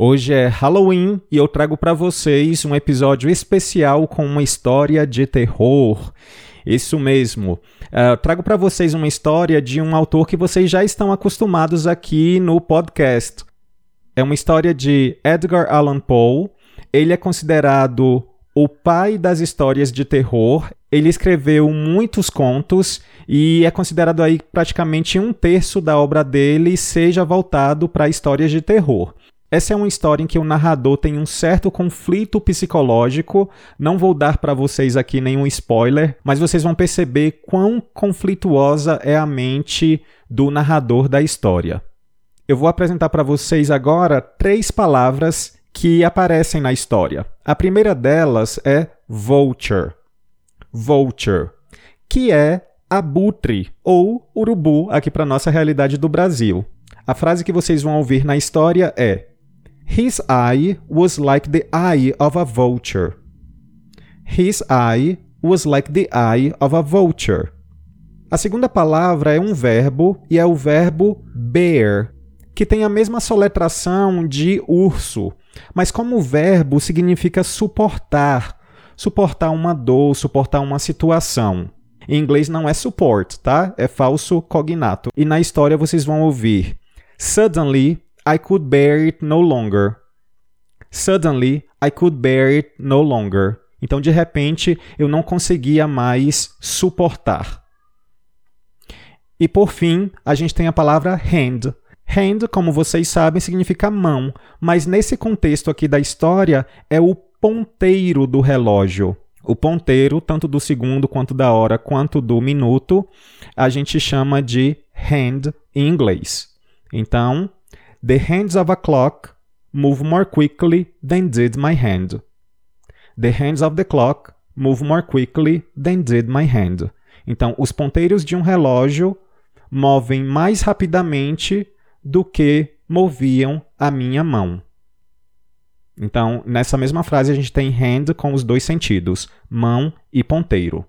Hoje é Halloween e eu trago para vocês um episódio especial com uma história de terror. Isso mesmo. Uh, trago para vocês uma história de um autor que vocês já estão acostumados aqui no podcast. É uma história de Edgar Allan Poe. Ele é considerado o pai das histórias de terror. Ele escreveu muitos contos e é considerado aí praticamente um terço da obra dele seja voltado para histórias de terror. Essa é uma história em que o narrador tem um certo conflito psicológico. Não vou dar para vocês aqui nenhum spoiler, mas vocês vão perceber quão conflituosa é a mente do narrador da história. Eu vou apresentar para vocês agora três palavras que aparecem na história. A primeira delas é vulture. Vulture, que é abutre ou urubu aqui para nossa realidade do Brasil. A frase que vocês vão ouvir na história é His eye was like the eye of a vulture. His eye was like the eye of a vulture. A segunda palavra é um verbo e é o verbo bear, que tem a mesma soletração de urso, mas como verbo significa suportar, suportar uma dor, suportar uma situação. Em inglês não é support, tá? É falso cognato. E na história vocês vão ouvir Suddenly I could bear it no longer. Suddenly, I could bear it no longer. Então, de repente, eu não conseguia mais suportar. E por fim, a gente tem a palavra hand. Hand, como vocês sabem, significa mão, mas nesse contexto aqui da história é o ponteiro do relógio. O ponteiro, tanto do segundo quanto da hora, quanto do minuto, a gente chama de hand em inglês. Então, The hands of a clock move more quickly than did my hand. The hands of the clock move more quickly than did my hand. Então, os ponteiros de um relógio movem mais rapidamente do que moviam a minha mão. Então, nessa mesma frase, a gente tem hand com os dois sentidos, mão e ponteiro.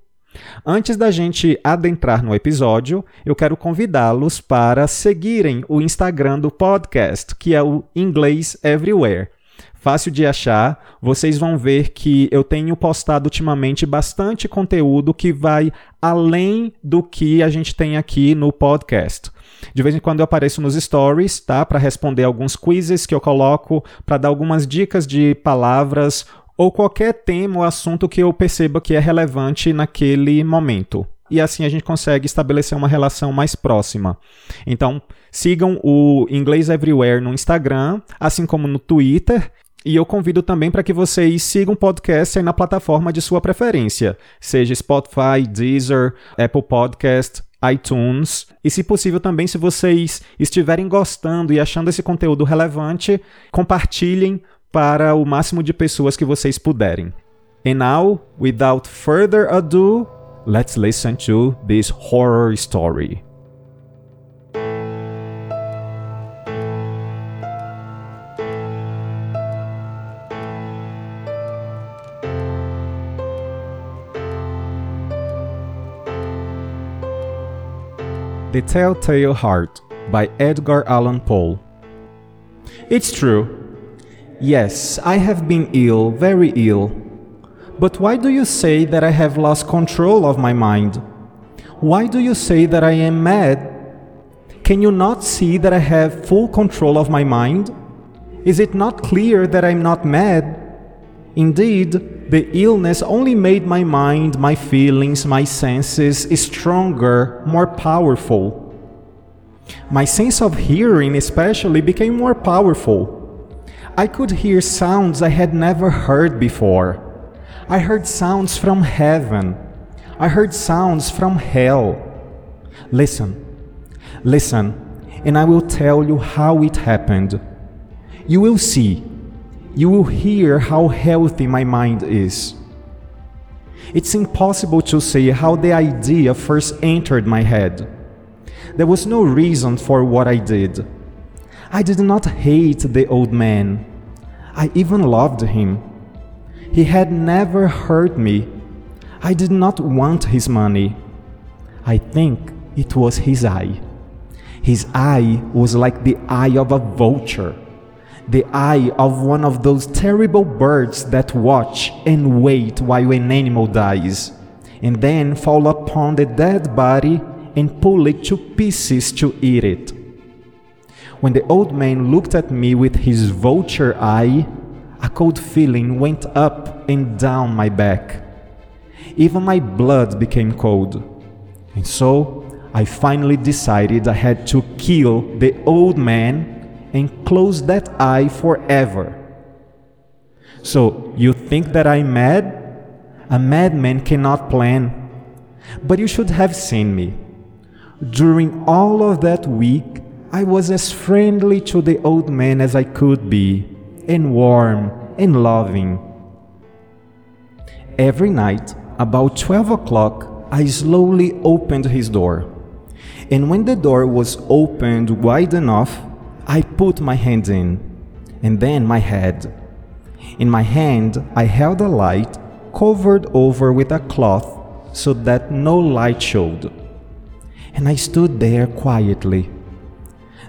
Antes da gente adentrar no episódio, eu quero convidá-los para seguirem o Instagram do podcast, que é o Inglês Everywhere. Fácil de achar, vocês vão ver que eu tenho postado ultimamente bastante conteúdo que vai além do que a gente tem aqui no podcast. De vez em quando eu apareço nos stories, tá? Para responder alguns quizzes que eu coloco, para dar algumas dicas de palavras ou qualquer tema ou assunto que eu perceba que é relevante naquele momento. E assim a gente consegue estabelecer uma relação mais próxima. Então, sigam o Inglês Everywhere no Instagram, assim como no Twitter. E eu convido também para que vocês sigam o podcast na plataforma de sua preferência, seja Spotify, Deezer, Apple Podcast, iTunes. E, se possível, também, se vocês estiverem gostando e achando esse conteúdo relevante, compartilhem para o máximo de pessoas que vocês puderem. And now, without further ado, let's listen to this horror story. The Telltale Heart by Edgar Allan Poe. It's true, Yes, I have been ill, very ill. But why do you say that I have lost control of my mind? Why do you say that I am mad? Can you not see that I have full control of my mind? Is it not clear that I am not mad? Indeed, the illness only made my mind, my feelings, my senses stronger, more powerful. My sense of hearing, especially, became more powerful. I could hear sounds I had never heard before. I heard sounds from heaven. I heard sounds from hell. Listen, listen, and I will tell you how it happened. You will see. you will hear how healthy my mind is. It's impossible to say how the idea first entered my head. There was no reason for what I did. I did not hate the old man. I even loved him. He had never hurt me. I did not want his money. I think it was his eye. His eye was like the eye of a vulture, the eye of one of those terrible birds that watch and wait while an animal dies, and then fall upon the dead body and pull it to pieces to eat it. When the old man looked at me with his vulture eye, a cold feeling went up and down my back. Even my blood became cold. And so I finally decided I had to kill the old man and close that eye forever. So, you think that I'm mad? A madman cannot plan. But you should have seen me. During all of that week, I was as friendly to the old man as I could be, and warm and loving. Every night, about 12 o'clock, I slowly opened his door. And when the door was opened wide enough, I put my hand in, and then my head. In my hand, I held a light covered over with a cloth so that no light showed. And I stood there quietly.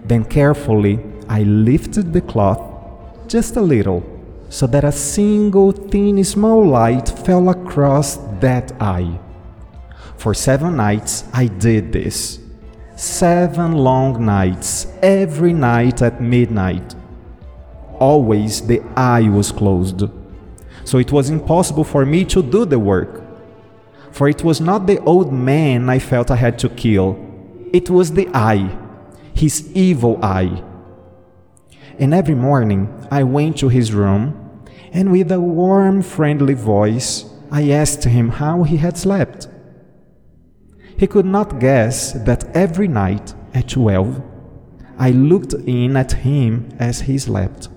Then carefully, I lifted the cloth just a little so that a single thin small light fell across that eye. For seven nights I did this. Seven long nights, every night at midnight. Always the eye was closed. So it was impossible for me to do the work. For it was not the old man I felt I had to kill, it was the eye, his evil eye. And every morning I went to his room, and with a warm, friendly voice, I asked him how he had slept. He could not guess that every night at twelve I looked in at him as he slept.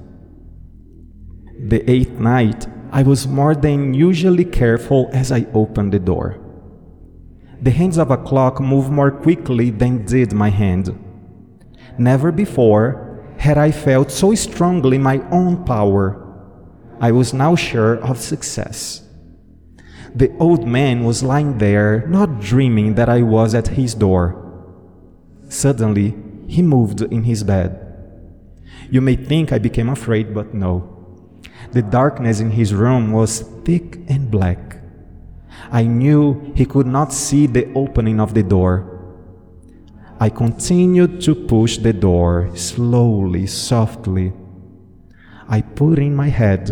The eighth night, I was more than usually careful as I opened the door. The hands of a clock move more quickly than did my hand. Never before had I felt so strongly my own power. I was now sure of success. The old man was lying there, not dreaming that I was at his door. Suddenly, he moved in his bed. You may think I became afraid, but no. The darkness in his room was thick and black. I knew he could not see the opening of the door. I continued to push the door slowly, softly. I put in my head.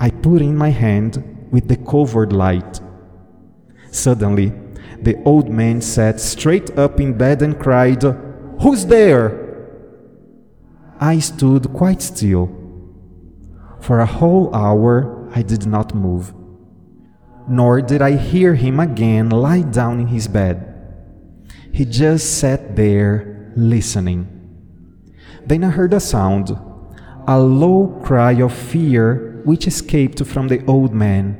I put in my hand with the covered light. Suddenly, the old man sat straight up in bed and cried, Who's there? I stood quite still. For a whole hour I did not move, nor did I hear him again lie down in his bed. He just sat there listening. Then I heard a sound, a low cry of fear which escaped from the old man.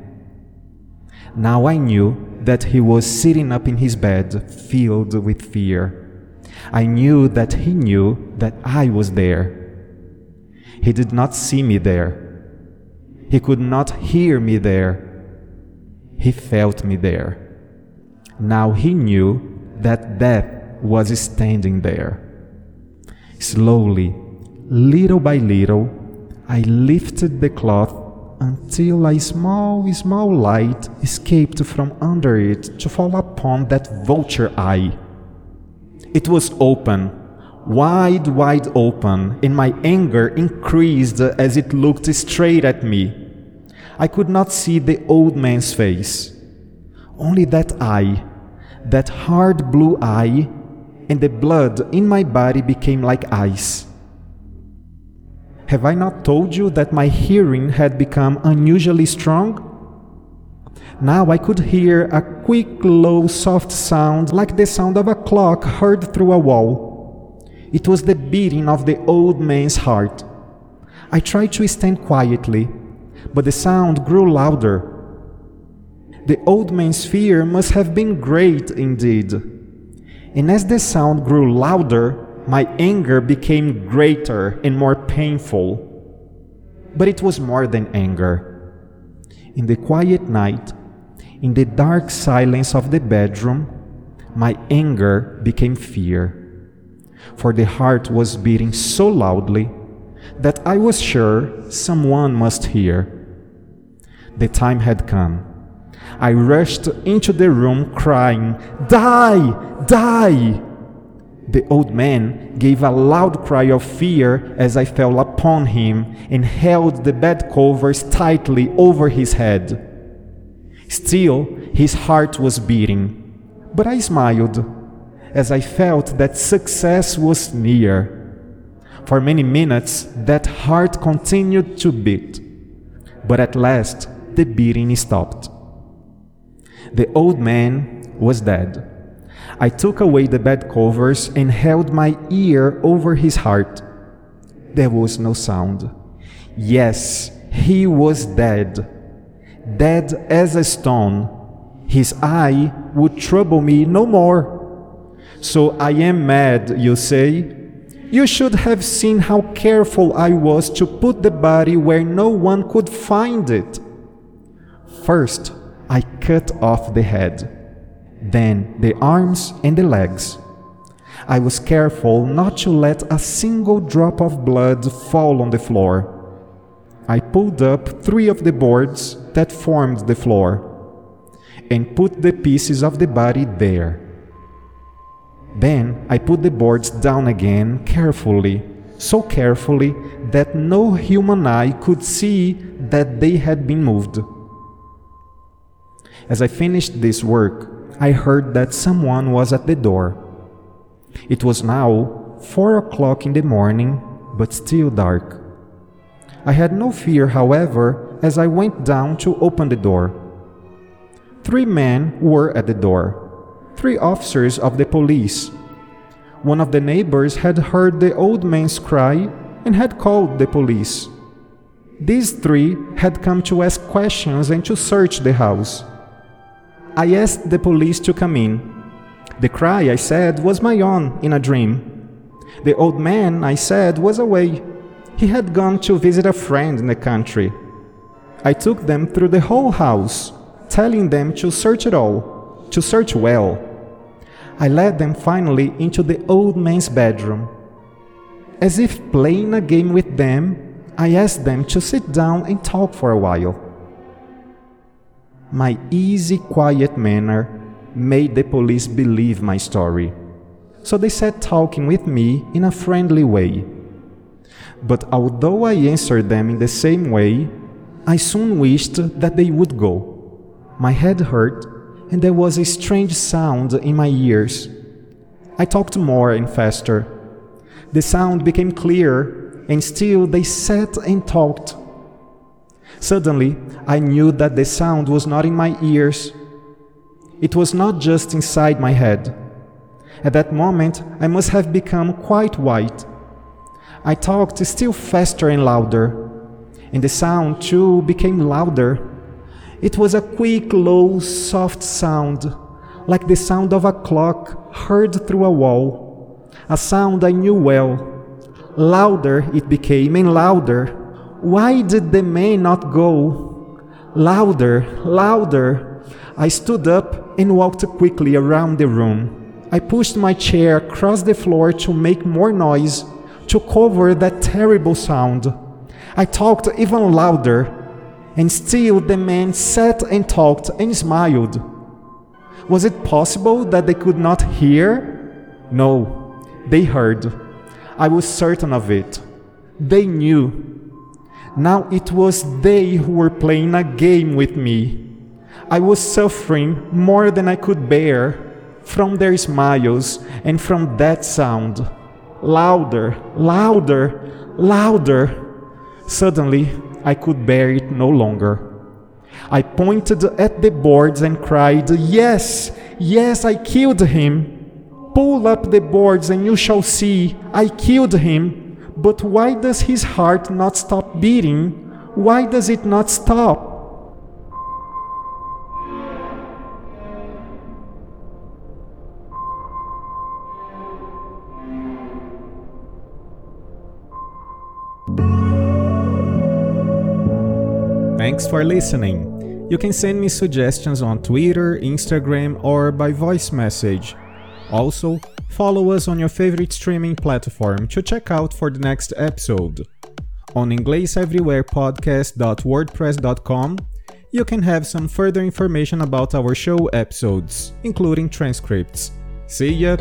Now I knew that he was sitting up in his bed, filled with fear. I knew that he knew that I was there. He did not see me there. He could not hear me there. He felt me there. Now he knew that death was standing there. Slowly, little by little, I lifted the cloth until a small, small light escaped from under it to fall upon that vulture eye. It was open, wide, wide open, and my anger increased as it looked straight at me. I could not see the old man's face, only that eye, that hard blue eye, and the blood in my body became like ice. Have I not told you that my hearing had become unusually strong? Now I could hear a quick, low, soft sound like the sound of a clock heard through a wall. It was the beating of the old man's heart. I tried to stand quietly, but the sound grew louder. The old man's fear must have been great indeed. And as the sound grew louder, my anger became greater and more painful. But it was more than anger. In the quiet night, in the dark silence of the bedroom, my anger became fear. For the heart was beating so loudly that I was sure someone must hear. The time had come. I rushed into the room crying, Die! Die! The old man gave a loud cry of fear as I fell upon him and held the bed covers tightly over his head. Still, his heart was beating, but I smiled as I felt that success was near. For many minutes, that heart continued to beat, but at last the beating stopped. The old man was dead. I took away the bed covers and held my ear over his heart. There was no sound. Yes, he was dead. Dead as a stone. His eye would trouble me no more. So I am mad, you say? You should have seen how careful I was to put the body where no one could find it. First, I cut off the head then the arms and the legs. I was careful not to let a single drop of blood fall on the floor. I pulled up three of the boards that formed the floor and put the pieces of the body there. Then I put the boards down again carefully, so carefully that no human eye could see that they had been moved. As I finished this work, I heard that someone was at the door. It was now four o'clock in the morning, but still dark. I had no fear, however, as I went down to open the door. Three men were at the door, three officers of the police. One of the neighbors had heard the old man's cry and had called the police. These three had come to ask questions and to search the house. I asked the police to come in. The cry, I said, was my own in a dream. The old man, I said, was away. He had gone to visit a friend in the country. I took them through the whole house, telling them to search it all, to search well. I led them finally into the old man's bedroom. As if playing a game with them, I asked them to sit down and talk for a while. My easy, quiet manner made the police believe my story. So they sat talking with me in a friendly way. But although I answered them in the same way, I soon wished that they would go. My head hurt, and there was a strange sound in my ears. I talked more and faster. The sound became clearer, and still they sat and talked Suddenly, I knew that the sound was not in my ears. It was not just inside my head. At that moment, I must have become quite white. I talked still faster and louder, and the sound too became louder. It was a quick, low, soft sound, like the sound of a clock heard through a wall. A sound I knew well. Louder it became and louder why did the man not go? Louder, louder. I stood up and walked quickly around the room. I pushed my chair across the floor to make more noise, to cover that terrible sound. I talked even louder, and still the man sat and talked and smiled. Was it possible that they could not hear? No, they heard. I was certain of it. They knew now it was they who were playing a game with me. I was suffering more than I could bear from their smiles and from that sound. Louder, louder, louder. Suddenly, I could bear it no longer. I pointed at the boards and cried, Yes, yes, I killed him. Pull up the boards and you shall see, I killed him. But why does his heart not stop beating? Why does it not stop? Thanks for listening. You can send me suggestions on Twitter, Instagram, or by voice message. Also, follow us on your favorite streaming platform to check out for the next episode. On ingleseverywherepodcast.wordpress.com, you can have some further information about our show episodes, including transcripts. See ya!